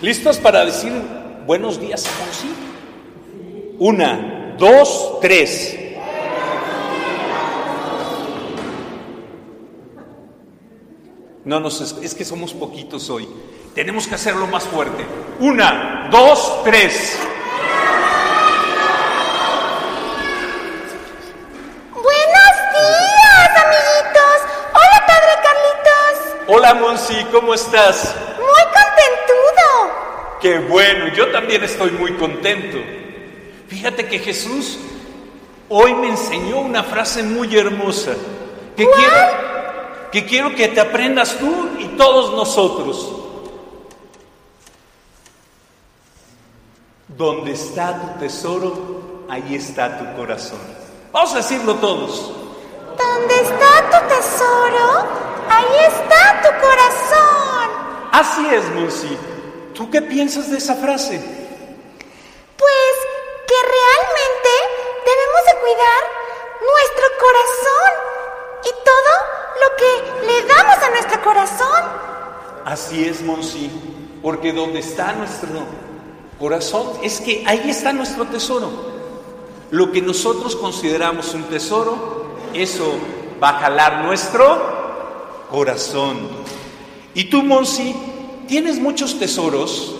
¿Listos para decir buenos días a Fonsi? Una, dos, tres. No, nos, es, es que somos poquitos hoy. Tenemos que hacerlo más fuerte. Una, dos, tres. Buenos días, amiguitos. Hola, padre Carlitos. Hola, Monsi, ¿cómo estás? Qué bueno, yo también estoy muy contento. Fíjate que Jesús hoy me enseñó una frase muy hermosa que quiero que quiero que te aprendas tú y todos nosotros. Donde está tu tesoro, ahí está tu corazón. Vamos a decirlo todos. ¿Dónde está tu tesoro? Ahí está tu corazón. Así es, Monsi. ¿Tú qué piensas de esa frase? Pues que realmente debemos de cuidar nuestro corazón y todo lo que le damos a nuestro corazón. Así es, Monsi, porque donde está nuestro corazón es que ahí está nuestro tesoro. Lo que nosotros consideramos un tesoro, eso va a jalar nuestro corazón. ¿Y tú, Monsi, tienes muchos tesoros?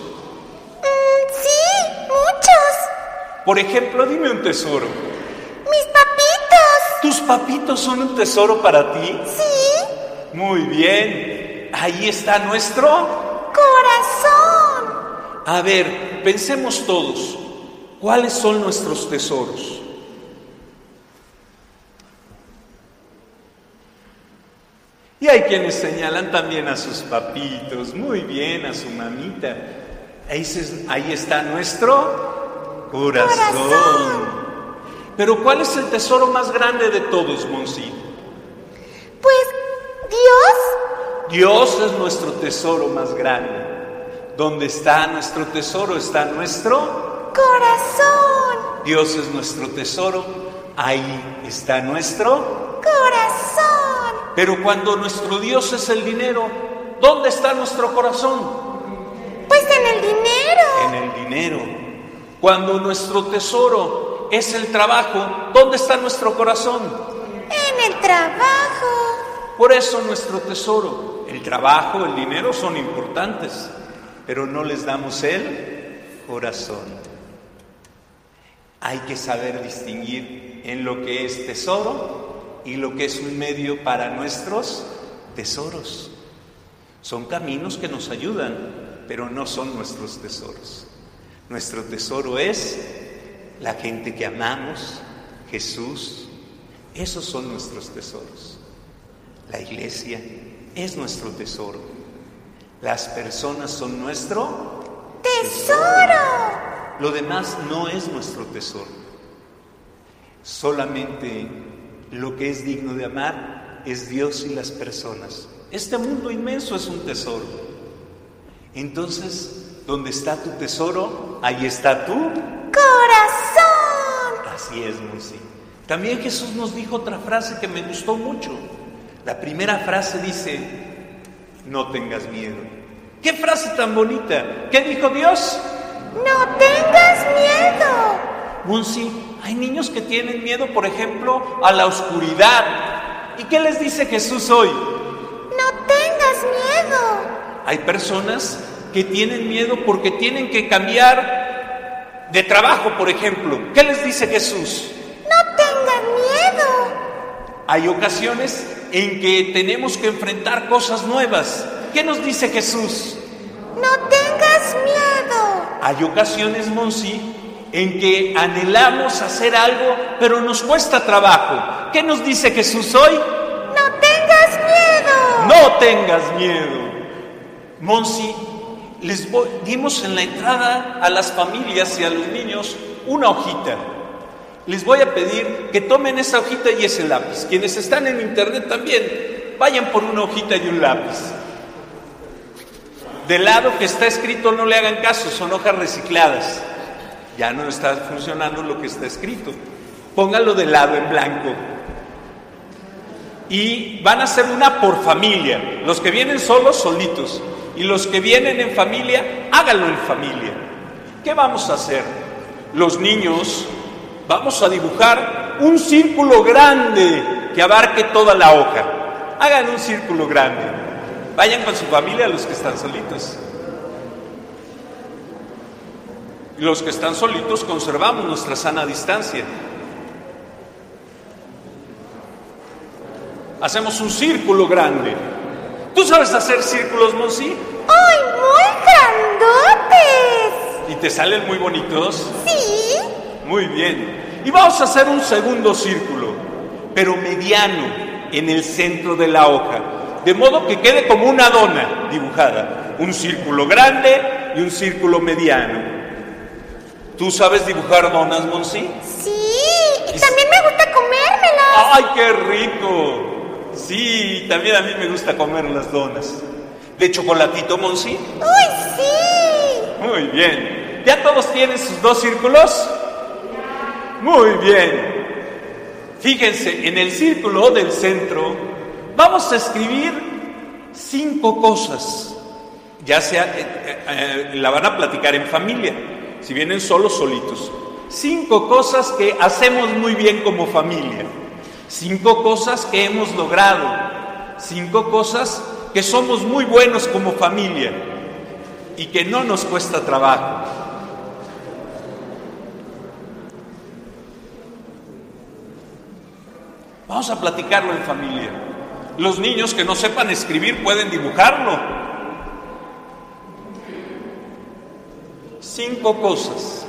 Mm, sí, muchos. Por ejemplo, dime un tesoro. Mis papitos. ¿Tus papitos son un tesoro para ti? Sí. Muy bien. Ahí está nuestro corazón. A ver, pensemos todos. ¿Cuáles son nuestros tesoros? Y hay quienes señalan también a sus papitos, muy bien, a su mamita. Ahí, se, ahí está nuestro corazón. corazón. Pero ¿cuál es el tesoro más grande de todos, Monsi? Pues Dios. Dios es nuestro tesoro más grande. ¿Dónde está nuestro tesoro? Está nuestro corazón. Dios es nuestro tesoro. Ahí está nuestro corazón. Pero cuando nuestro Dios es el dinero, ¿dónde está nuestro corazón? Pues en el dinero. En el dinero. Cuando nuestro tesoro es el trabajo, ¿dónde está nuestro corazón? En el trabajo. Por eso nuestro tesoro, el trabajo, el dinero son importantes, pero no les damos el corazón. Hay que saber distinguir en lo que es tesoro y lo que es un medio para nuestros tesoros. Son caminos que nos ayudan, pero no son nuestros tesoros. Nuestro tesoro es la gente que amamos, Jesús. Esos son nuestros tesoros. La iglesia es nuestro tesoro. Las personas son nuestro tesoro. Lo demás no es nuestro tesoro. Solamente lo que es digno de amar es Dios y las personas. Este mundo inmenso es un tesoro. Entonces, donde está tu tesoro, ahí está tu corazón. Así es, Monsi. También Jesús nos dijo otra frase que me gustó mucho. La primera frase dice, no tengas miedo. ¿Qué frase tan bonita? ¿Qué dijo Dios? No tengas miedo. Monsi, hay niños que tienen miedo, por ejemplo, a la oscuridad. ¿Y qué les dice Jesús hoy? No tengas miedo. Hay personas que tienen miedo porque tienen que cambiar de trabajo, por ejemplo. ¿Qué les dice Jesús? No tengan miedo. Hay ocasiones en que tenemos que enfrentar cosas nuevas. ¿Qué nos dice Jesús? No tengas miedo. Hay ocasiones, Monsi, en que anhelamos hacer algo, pero nos cuesta trabajo. ¿Qué nos dice Jesús hoy? No tengas miedo. No tengas miedo. Monsi, les voy- dimos en la entrada a las familias y a los niños una hojita. Les voy a pedir que tomen esa hojita y ese lápiz. Quienes están en internet también, vayan por una hojita y un lápiz. Del lado que está escrito no le hagan caso, son hojas recicladas. Ya no está funcionando lo que está escrito. Pónganlo del lado en blanco. Y van a hacer una por familia. Los que vienen solos, solitos. Y los que vienen en familia, háganlo en familia. ¿Qué vamos a hacer? Los niños vamos a dibujar un círculo grande que abarque toda la hoja. Hagan un círculo grande. Vayan con su familia los que están solitos. Y los que están solitos conservamos nuestra sana distancia. Hacemos un círculo grande. ¿Tú sabes hacer círculos, Monsi? ¡Ay, muy grandotes! ¿Y te salen muy bonitos? Sí. Muy bien. Y vamos a hacer un segundo círculo, pero mediano, en el centro de la hoja. De modo que quede como una dona dibujada. Un círculo grande y un círculo mediano. ¿Tú sabes dibujar donas, Monsi? Sí. Y también me gusta comérmelas. ¡Ay, qué rico! Sí, también a mí me gusta comer las donas. ¿De chocolatito, Monsi? ¡Uy, sí! Muy bien. ¿Ya todos tienen sus dos círculos? Muy bien. Fíjense, en el círculo del centro vamos a escribir cinco cosas. Ya sea, eh, eh, eh, la van a platicar en familia, si vienen solos, solitos. Cinco cosas que hacemos muy bien como familia. Cinco cosas que hemos logrado. Cinco cosas que somos muy buenos como familia y que no nos cuesta trabajo. Vamos a platicarlo en familia. Los niños que no sepan escribir pueden dibujarlo. Cinco cosas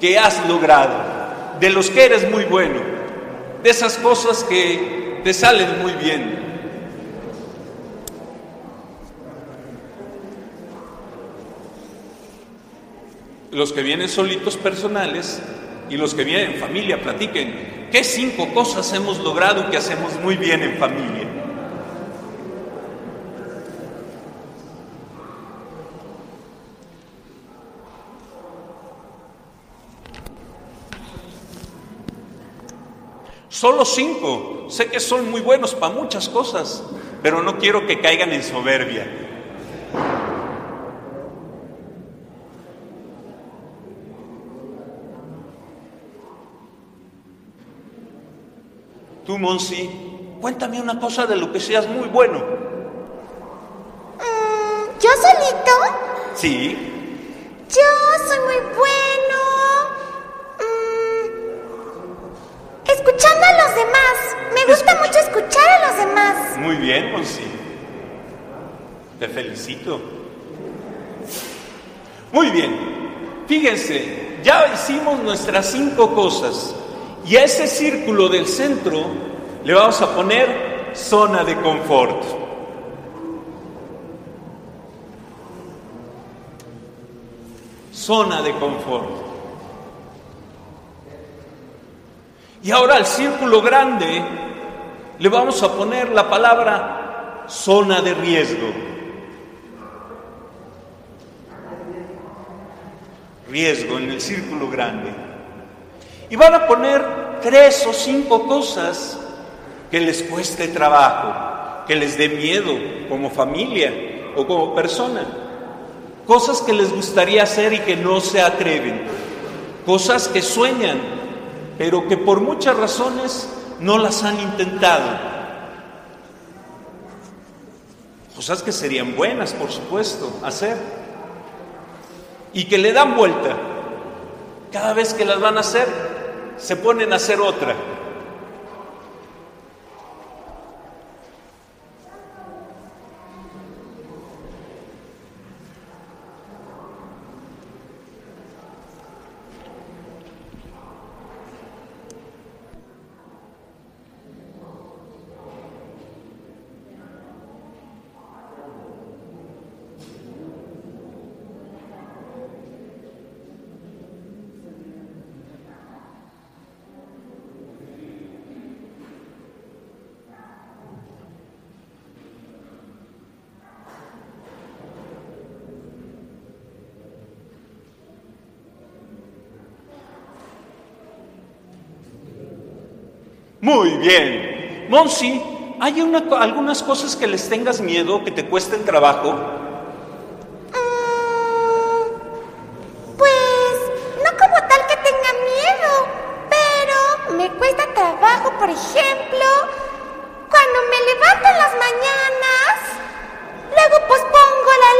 que has logrado, de los que eres muy bueno, de esas cosas que te salen muy bien. Los que vienen solitos personales y los que vienen en familia platiquen qué cinco cosas hemos logrado que hacemos muy bien en familia. Solo cinco. Sé que son muy buenos para muchas cosas, pero no quiero que caigan en soberbia. Tú, Monsi, cuéntame una cosa de lo que seas muy bueno. Mm, ¿Yo solito? Sí, bien, Monsi. Te felicito. Muy bien. Fíjense, ya hicimos nuestras cinco cosas. Y a ese círculo del centro le vamos a poner zona de confort. Zona de confort. Y ahora al círculo grande le vamos a poner la palabra zona de riesgo. Riesgo en el círculo grande. Y van a poner tres o cinco cosas que les cueste trabajo, que les dé miedo como familia o como persona. Cosas que les gustaría hacer y que no se atreven. Cosas que sueñan, pero que por muchas razones no las han intentado. Cosas que serían buenas, por supuesto, hacer. Y que le dan vuelta. Cada vez que las van a hacer, se ponen a hacer otra. Muy bien. Monsi, ¿hay una- algunas cosas que les tengas miedo, que te cuesten trabajo? Pues no como tal que tenga miedo, pero me cuesta trabajo, por ejemplo, cuando me levanto en las mañanas, luego pues pongo la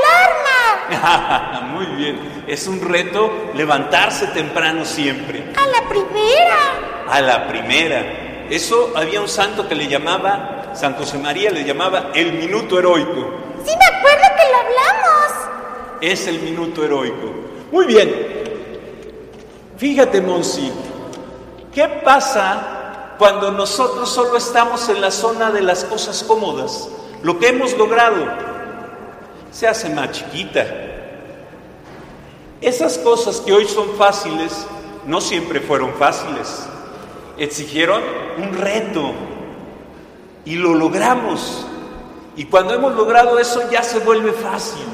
alarma Muy bien. Es un reto levantarse temprano siempre. a la primera. A la primera. Eso había un santo que le llamaba, San José María le llamaba el minuto heroico. Sí me acuerdo que lo hablamos. Es el minuto heroico. Muy bien. Fíjate, Monsi, ¿qué pasa cuando nosotros solo estamos en la zona de las cosas cómodas? Lo que hemos logrado se hace más chiquita. Esas cosas que hoy son fáciles no siempre fueron fáciles. Exigieron un reto y lo logramos. Y cuando hemos logrado eso ya se vuelve fácil.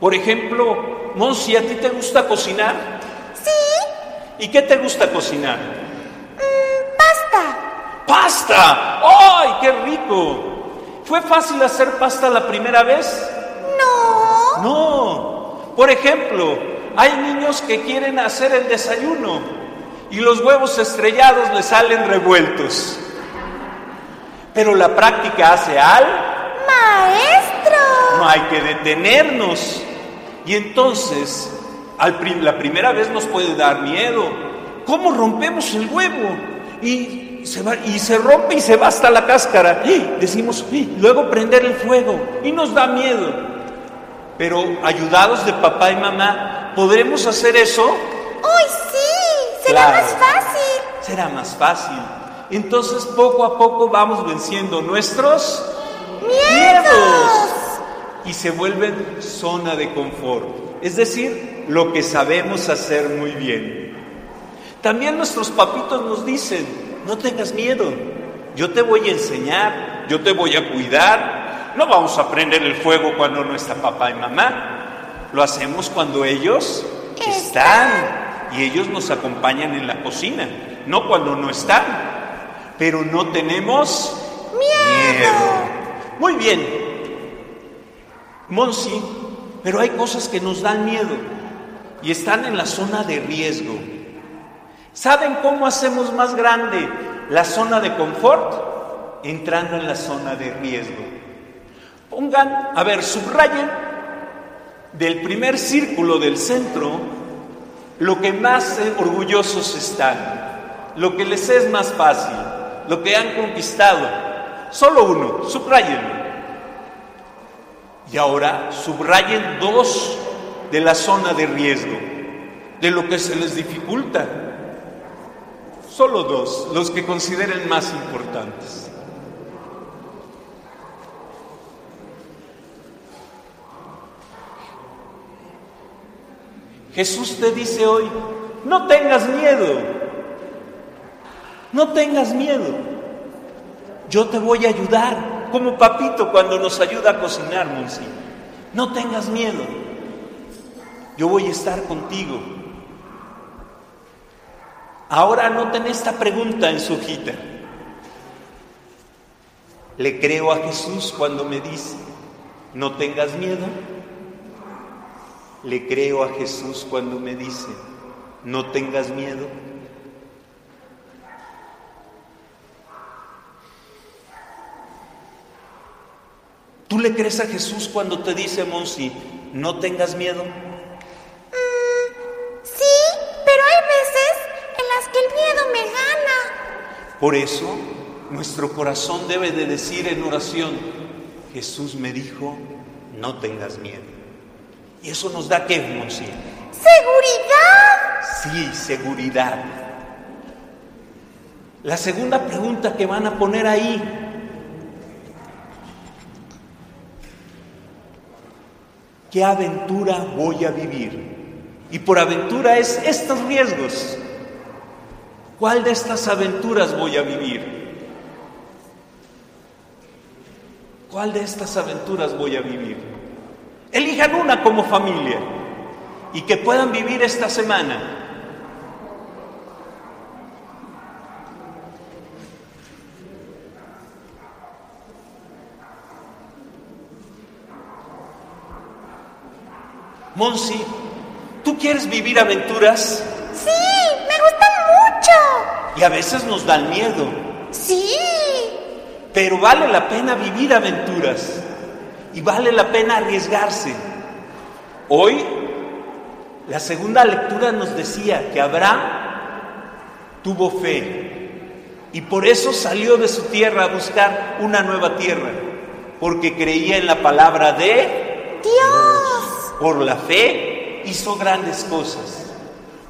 Por ejemplo, Monsi, ¿a ti te gusta cocinar? Sí, ¿Y qué te gusta cocinar? mm, pasta. ¡Pasta! ¡Ay, qué rico! ¿Fue fácil hacer pasta la primera vez? No. No. Por ejemplo, hay niños que quieren hacer el desayuno y los huevos estrellados les salen revueltos. Pero la práctica hace al, Maestro. no hay que detenernos. Y entonces, al prim- la primera vez nos puede dar miedo. ¿Cómo rompemos el huevo? Y se, va, y se rompe y se va hasta la cáscara. ¡Ah! Decimos, luego prender el fuego. Y nos da miedo. Pero ayudados de papá y mamá, ¿podremos hacer eso? ¡Uy, sí! Será Claro. más fácil. Será más fácil. Entonces poco a poco vamos venciendo nuestros miedos y se vuelven zona de confort. Es decir, lo que sabemos hacer muy bien. También nuestros papitos nos dicen, no tengas miedo, yo te voy a enseñar, yo te voy a cuidar. No vamos a prender el fuego cuando no está papá y mamá. Lo hacemos cuando ellos están y ellos nos acompañan en la cocina, no cuando no están. Pero no tenemos miedo. Muy bien. Monsi, pero hay cosas que nos dan miedo y están en la zona de riesgo. ¿Saben cómo hacemos más grande la zona de confort? Entrando en la zona de riesgo. Pongan, a ver, subrayen del primer círculo del centro lo que más orgullosos están, lo que les es más fácil, lo que han conquistado. Solo uno, subrayenlo. Y ahora subrayen dos de la zona de riesgo, de lo que se les dificulta. Solo dos, los que consideren más importantes. Jesús te dice hoy, no tengas miedo, no tengas miedo, yo te voy a ayudar, como papito cuando nos ayuda a cocinar, Monsi. No tengas miedo, yo voy a estar contigo. Ahora anoten esta pregunta en su hojita. ¿Le creo a Jesús cuando me dice, no tengas miedo? ¿Le creo a Jesús cuando me dice, no tengas miedo? ¿Tú le crees a Jesús cuando te dice, Monsi, no tengas miedo? Sí, pero hay veces en las que el miedo me gana. Por eso, nuestro corazón debe de decir en oración, Jesús me dijo, no tengas miedo. ¿Y eso nos da qué, Monsi? ¡Seguridad! Sí, seguridad. La segunda pregunta que van a poner ahí, ¿qué aventura voy a vivir? Y por aventura es estos riesgos. ¿Cuál de estas aventuras voy a vivir? ¿Cuál de estas aventuras voy a vivir? Elijan una como familia y que puedan vivir esta semana. Monsi, ¿tú quieres vivir aventuras? Sí, me gustan mucho. Y a veces nos dan miedo. Sí. Pero vale la pena vivir aventuras. Y vale la pena arriesgarse. Hoy, la segunda lectura nos decía que Abraham tuvo fe. Y por eso salió de su tierra a buscar una nueva tierra. Porque creía en la palabra de Dios. Por la fe hizo grandes cosas.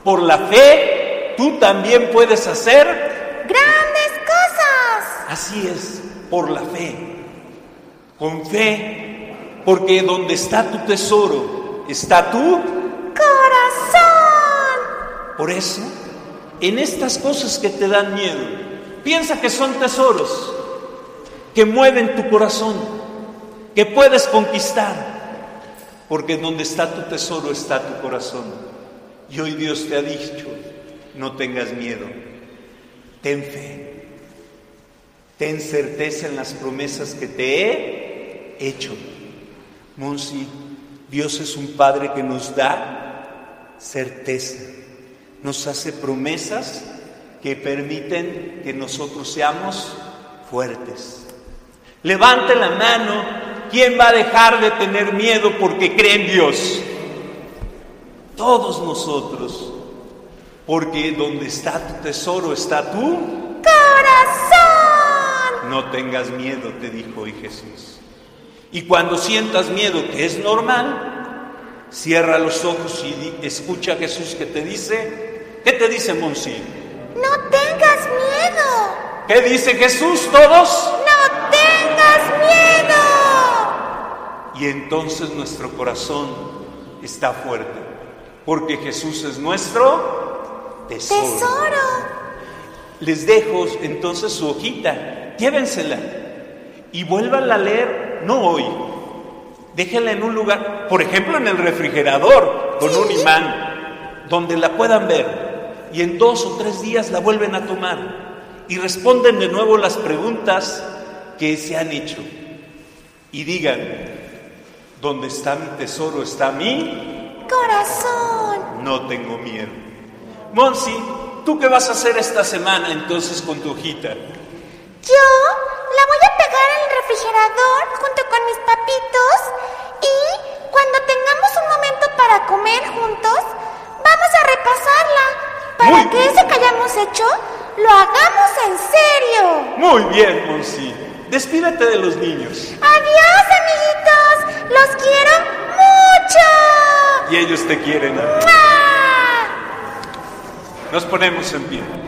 Por la fe tú también puedes hacer Grandes cosas. Así es, por la fe. Con fe, porque donde está tu tesoro, está tu. Corazón. Por eso, en estas cosas que te dan miedo, piensa que son tesoros, que mueven tu corazón, que puedes conquistar. Porque donde está tu tesoro está tu corazón. Y hoy Dios te ha dicho, no tengas miedo, ten fe, ten certeza en las promesas que te he hecho. Monsi, Dios es un Padre que nos da certeza, nos hace promesas que permiten que nosotros seamos fuertes. Levante la mano, ¿quién va a dejar de tener miedo porque cree en Dios? Todos nosotros, porque donde está tu tesoro está tu Corazón. No tengas miedo, te dijo hoy Jesús. Y cuando sientas miedo, que es normal, cierra los ojos y escucha a Jesús que te dice, ¿qué te dice Monsi? No tengas miedo. ¿Qué dice Jesús todos? No tengas miedo. Y entonces nuestro corazón está fuerte, porque Jesús es nuestro tesoro. Tesoro. Les dejo entonces su hojita, llévensela y vuélvanla a leer, no hoy. Déjenla en un lugar, por ejemplo en el refrigerador, con un imán, donde la puedan ver. Y en dos o tres días la vuelven a tomar y responden de nuevo las preguntas que se han hecho. Y digan, ¿dónde está mi tesoro? ¿Está mi? Corazón. No tengo miedo. Monsi, ¿tú qué vas a hacer esta semana entonces con tu hojita? Yo la voy a pegar en el refrigerador junto con mis papitos y cuando tengamos un momento para comer juntos, vamos a repasarla para Muy que eso que hayamos hecho lo hagamos en serio. Muy bien, Monsi. Despídete de los niños. Adiós, amiguitos. Los quiero mucho. Y ellos te quieren. ¡Mua! Nos ponemos en pie.